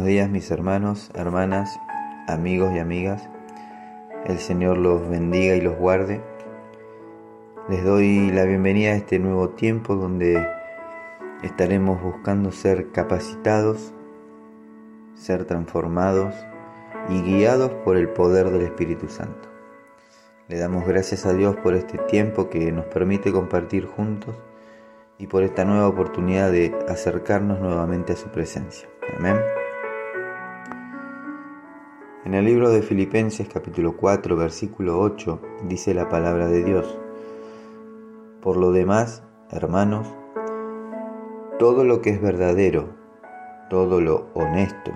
Buenos días mis hermanos, hermanas, amigos y amigas. El Señor los bendiga y los guarde. Les doy la bienvenida a este nuevo tiempo donde estaremos buscando ser capacitados, ser transformados y guiados por el poder del Espíritu Santo. Le damos gracias a Dios por este tiempo que nos permite compartir juntos y por esta nueva oportunidad de acercarnos nuevamente a su presencia. Amén. En el libro de Filipenses capítulo 4 versículo 8 dice la palabra de Dios. Por lo demás, hermanos, todo lo que es verdadero, todo lo honesto,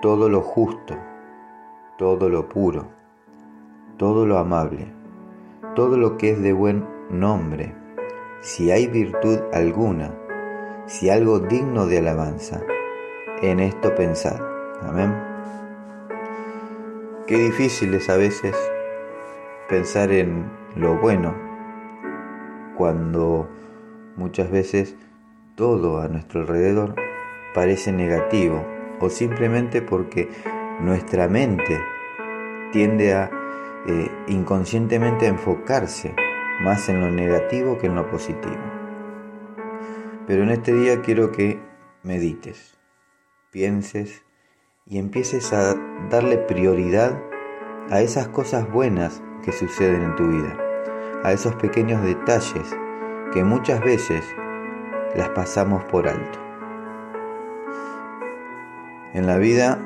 todo lo justo, todo lo puro, todo lo amable, todo lo que es de buen nombre, si hay virtud alguna, si algo digno de alabanza, en esto pensad. Amén. Qué difícil es a veces pensar en lo bueno cuando muchas veces todo a nuestro alrededor parece negativo o simplemente porque nuestra mente tiende a eh, inconscientemente a enfocarse más en lo negativo que en lo positivo. Pero en este día quiero que medites, pienses y empieces a darle prioridad a esas cosas buenas que suceden en tu vida, a esos pequeños detalles que muchas veces las pasamos por alto. En la vida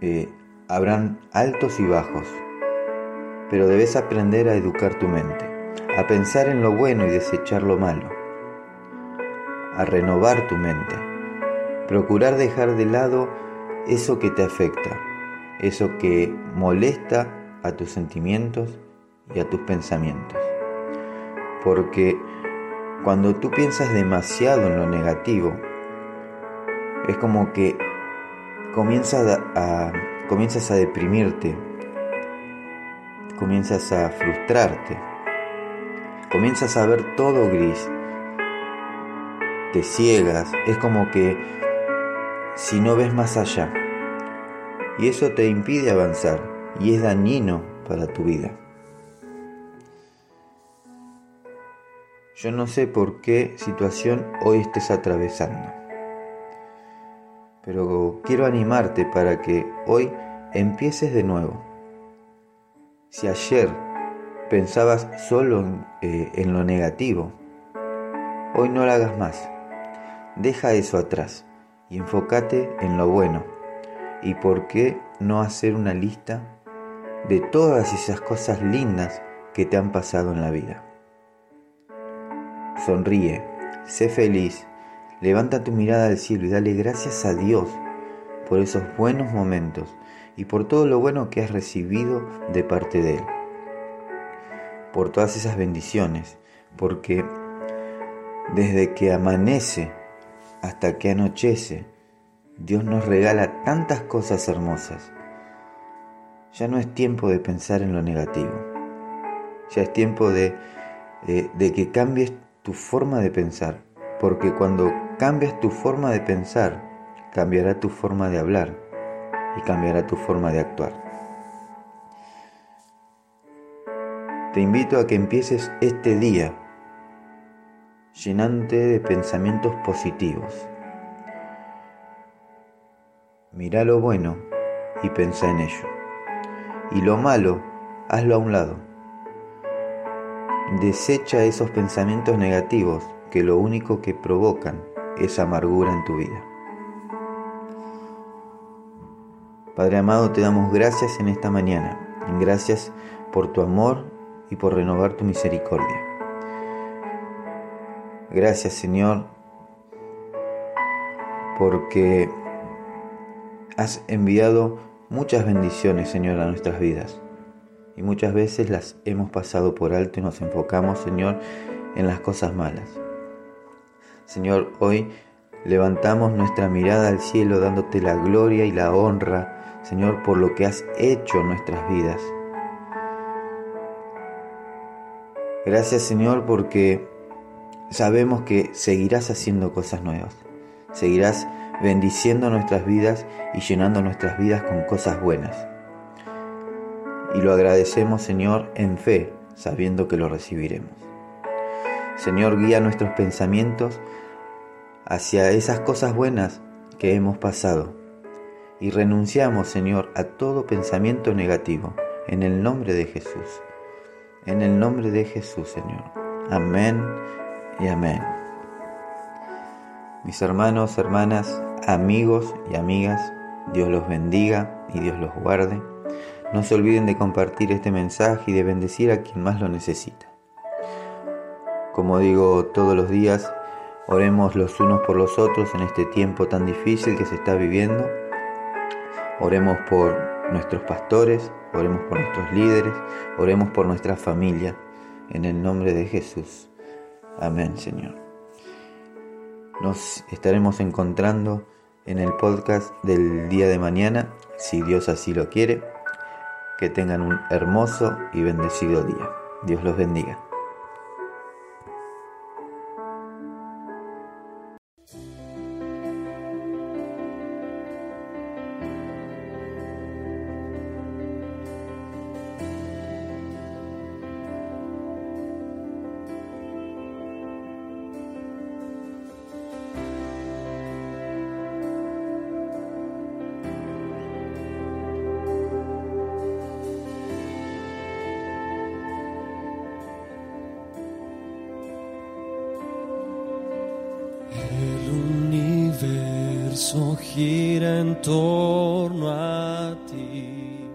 eh, habrán altos y bajos, pero debes aprender a educar tu mente, a pensar en lo bueno y desechar lo malo, a renovar tu mente, procurar dejar de lado eso que te afecta, eso que molesta a tus sentimientos y a tus pensamientos. Porque cuando tú piensas demasiado en lo negativo, es como que comienzas a, comienzas a deprimirte, comienzas a frustrarte, comienzas a ver todo gris, te ciegas, es como que si no ves más allá, y eso te impide avanzar y es dañino para tu vida. Yo no sé por qué situación hoy estés atravesando, pero quiero animarte para que hoy empieces de nuevo si ayer pensabas solo eh, en, lo negativo, hoy no lo hagas más. Deja eso atrás y enfócate en lo bueno. ¿Y por qué no hacer una lista de todas esas cosas lindas que te han pasado en la vida? Sonríe, sé feliz, levanta tu mirada al cielo y dale gracias a Dios por esos buenos momentos y por todo lo bueno que has recibido de parte de Él. Por todas esas bendiciones, porque desde que amanece hasta que anochece, Dios nos regala tantas cosas hermosas. Ya no es tiempo de pensar en lo negativo. Ya es tiempo de, eh, de que cambies tu forma de pensar. Porque cuando cambias tu forma de pensar, cambiará tu forma de hablar y cambiará tu forma de actuar. Te invito a que empieces este día llenante de pensamientos positivos. Mira lo bueno y pensa en ello. Y lo malo, hazlo a un lado. Desecha esos pensamientos negativos que lo único que provocan es amargura en tu vida. Padre amado, te damos gracias en esta mañana. Gracias por tu amor y por renovar tu misericordia. Gracias Señor porque has enviado muchas bendiciones Señor a nuestras vidas y muchas veces las hemos pasado por alto y nos enfocamos Señor en las cosas malas. Señor, hoy levantamos nuestra mirada al cielo dándote la gloria y la honra Señor, por lo que has hecho en nuestras vidas. Gracias, Señor, porque sabemos que seguirás haciendo cosas nuevas. Seguirás bendiciendo nuestras vidas y llenando nuestras vidas con cosas buenas. Y lo agradecemos, Señor, en fe, sabiendo que lo recibiremos. Señor, guía nuestros pensamientos hacia esas cosas buenas que hemos pasado. Y renunciamos, Señor, a todo pensamiento negativo, en el nombre de Jesús. En el nombre de Jesús, Señor. Amén y amén. Mis hermanos, hermanas, amigos y amigas, Dios los bendiga y Dios los guarde. No se olviden de compartir este mensaje y de bendecir a quien más lo necesita. Como digo todos los días, oremos los unos por los otros en este tiempo tan difícil que se está viviendo. Oremos por nuestros pastores, oremos por nuestros líderes, oremos por nuestra familia, en el nombre de Jesús. Amén, Señor. Nos estaremos encontrando en el podcast del día de mañana, si Dios así lo quiere. Que tengan un hermoso y bendecido día. Dios los bendiga. Torno a ti.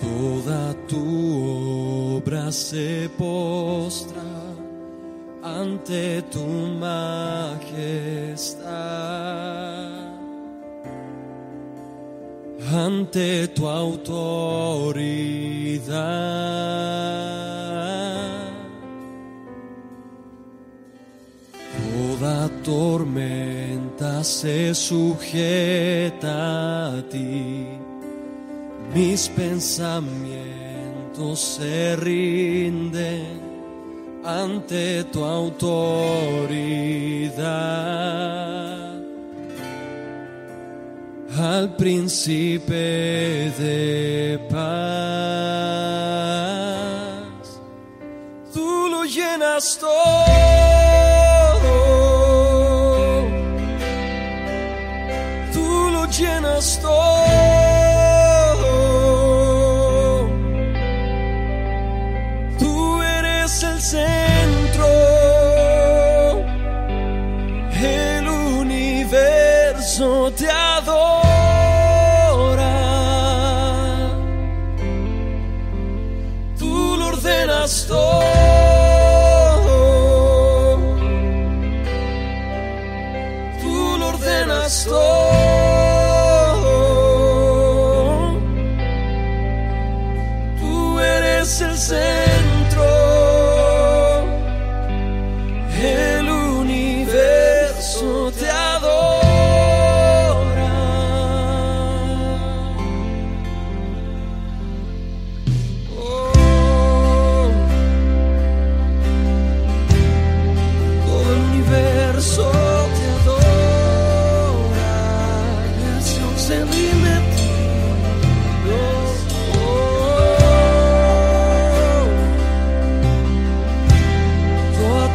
Toda tu obra se postra ante tu majestad, ante tu autoridad. Toda tormenta se sujeta a ti, mis pensamientos se rinden ante tu autoridad. Al príncipe de paz, tú lo llenas todo. Tú eres el centro,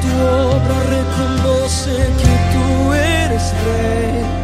tu obra reconoce que tú eres rey.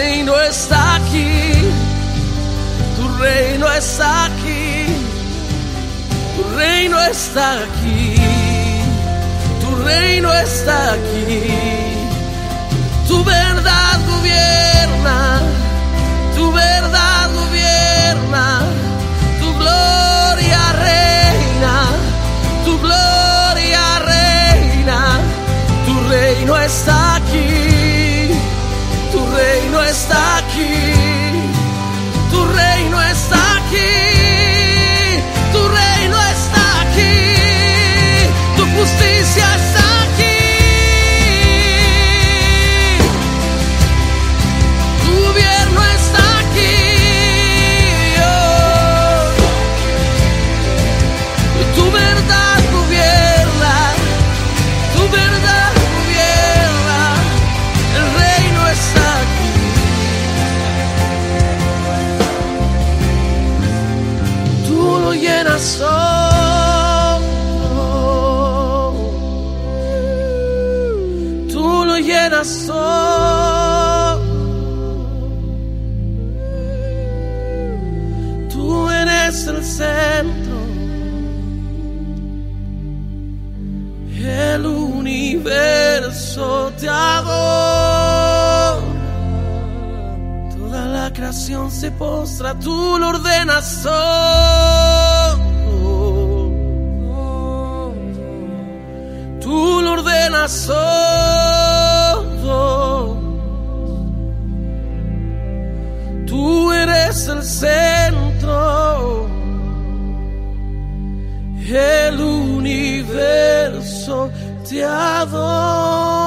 reino está aquí, tu reino está aquí, tu reino está aquí, tu reino está aquí, tu verdad gobierna, tu verdad gobierna, tu gloria reina, tu gloria reina, tu reino está corazón. Tú lo llenas. Tú eres el centro, el universo te adora. Toda la creación se postra, tú lo ordenas. Tú lo ordenas todo. Tú eres el centro. El universo te adora.